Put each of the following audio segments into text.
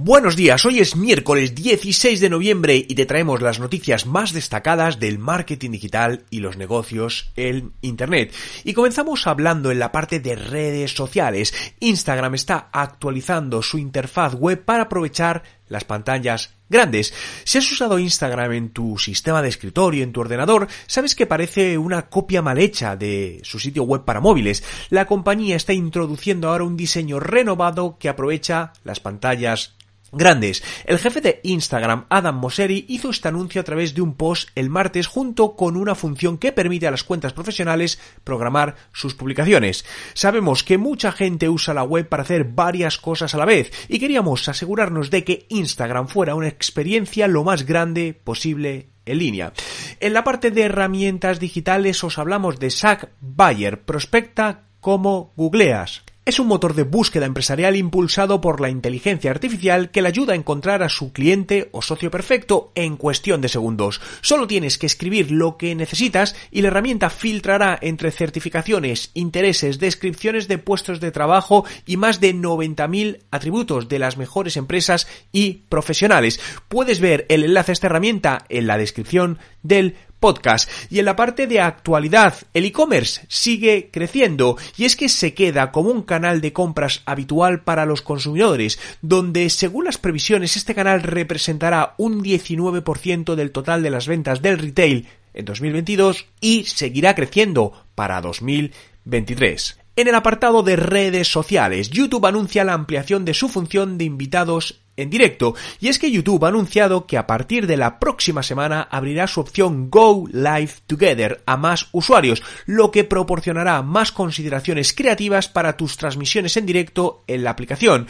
Buenos días, hoy es miércoles 16 de noviembre y te traemos las noticias más destacadas del marketing digital y los negocios en Internet. Y comenzamos hablando en la parte de redes sociales. Instagram está actualizando su interfaz web para aprovechar las pantallas grandes. Si has usado Instagram en tu sistema de escritorio, en tu ordenador, sabes que parece una copia mal hecha de su sitio web para móviles. La compañía está introduciendo ahora un diseño renovado que aprovecha las pantallas grandes. El jefe de Instagram, Adam Mosseri, hizo este anuncio a través de un post el martes junto con una función que permite a las cuentas profesionales programar sus publicaciones. Sabemos que mucha gente usa la web para hacer varias cosas a la vez y queríamos asegurarnos de que Instagram fuera una experiencia lo más grande posible en línea. En la parte de herramientas digitales os hablamos de Zack Bayer, prospecta como googleas. Es un motor de búsqueda empresarial impulsado por la inteligencia artificial que le ayuda a encontrar a su cliente o socio perfecto en cuestión de segundos. Solo tienes que escribir lo que necesitas y la herramienta filtrará entre certificaciones, intereses, descripciones de puestos de trabajo y más de 90.000 atributos de las mejores empresas y profesionales. Puedes ver el enlace a esta herramienta en la descripción del podcast. Y en la parte de actualidad, el e-commerce sigue creciendo y es que se queda como un canal de compras habitual para los consumidores, donde según las previsiones este canal representará un 19% del total de las ventas del retail en 2022 y seguirá creciendo para 2023. En el apartado de redes sociales, YouTube anuncia la ampliación de su función de invitados en directo. Y es que YouTube ha anunciado que a partir de la próxima semana abrirá su opción Go Live Together a más usuarios, lo que proporcionará más consideraciones creativas para tus transmisiones en directo en la aplicación.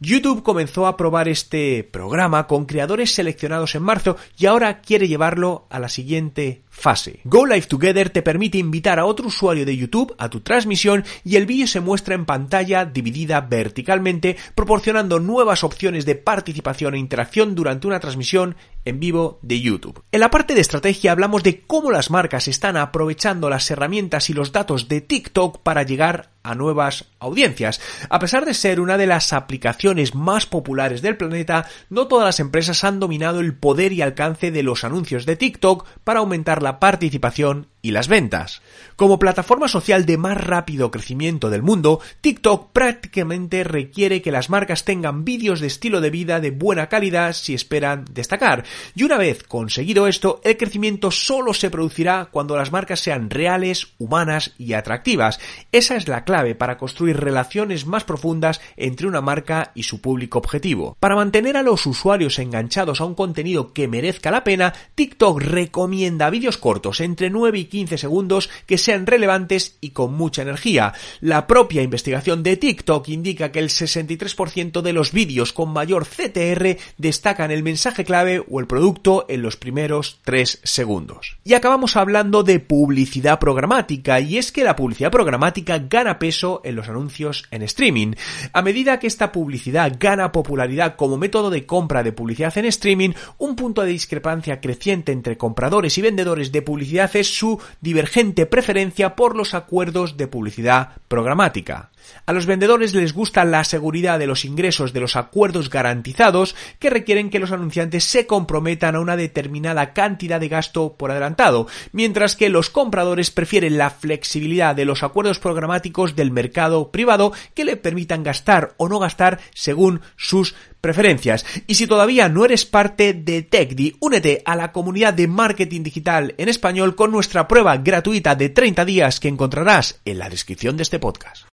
YouTube comenzó a probar este programa con creadores seleccionados en marzo y ahora quiere llevarlo a la siguiente fase. Go Live Together te permite invitar a otro usuario de YouTube a tu transmisión y el vídeo se muestra en pantalla dividida verticalmente, proporcionando nuevas opciones de participación e interacción durante una transmisión en vivo de YouTube. En la parte de estrategia hablamos de cómo las marcas están aprovechando las herramientas y los datos de TikTok para llegar a nuevas audiencias. A pesar de ser una de las aplicaciones más populares del planeta, no todas las empresas han dominado el poder y alcance de los anuncios de TikTok para aumentar la participación y las ventas. Como plataforma social de más rápido crecimiento del mundo, TikTok prácticamente requiere que las marcas tengan vídeos de estilo de vida de buena calidad si esperan destacar. Y una vez conseguido esto, el crecimiento solo se producirá cuando las marcas sean reales, humanas y atractivas. Esa es la clave para construir relaciones más profundas entre una marca y su público objetivo. Para mantener a los usuarios enganchados a un contenido que merezca la pena, TikTok recomienda vídeos cortos entre 9 y 15 segundos que sean relevantes y con mucha energía. La propia investigación de TikTok indica que el 63% de los vídeos con mayor CTR destacan el mensaje clave el producto en los primeros 3 segundos. Y acabamos hablando de publicidad programática y es que la publicidad programática gana peso en los anuncios en streaming. A medida que esta publicidad gana popularidad como método de compra de publicidad en streaming, un punto de discrepancia creciente entre compradores y vendedores de publicidad es su divergente preferencia por los acuerdos de publicidad programática. A los vendedores les gusta la seguridad de los ingresos de los acuerdos garantizados que requieren que los anunciantes se comprometan a una determinada cantidad de gasto por adelantado, mientras que los compradores prefieren la flexibilidad de los acuerdos programáticos del mercado privado que le permitan gastar o no gastar según sus preferencias. Y si todavía no eres parte de TechDi, únete a la comunidad de marketing digital en español con nuestra prueba gratuita de 30 días que encontrarás en la descripción de este podcast.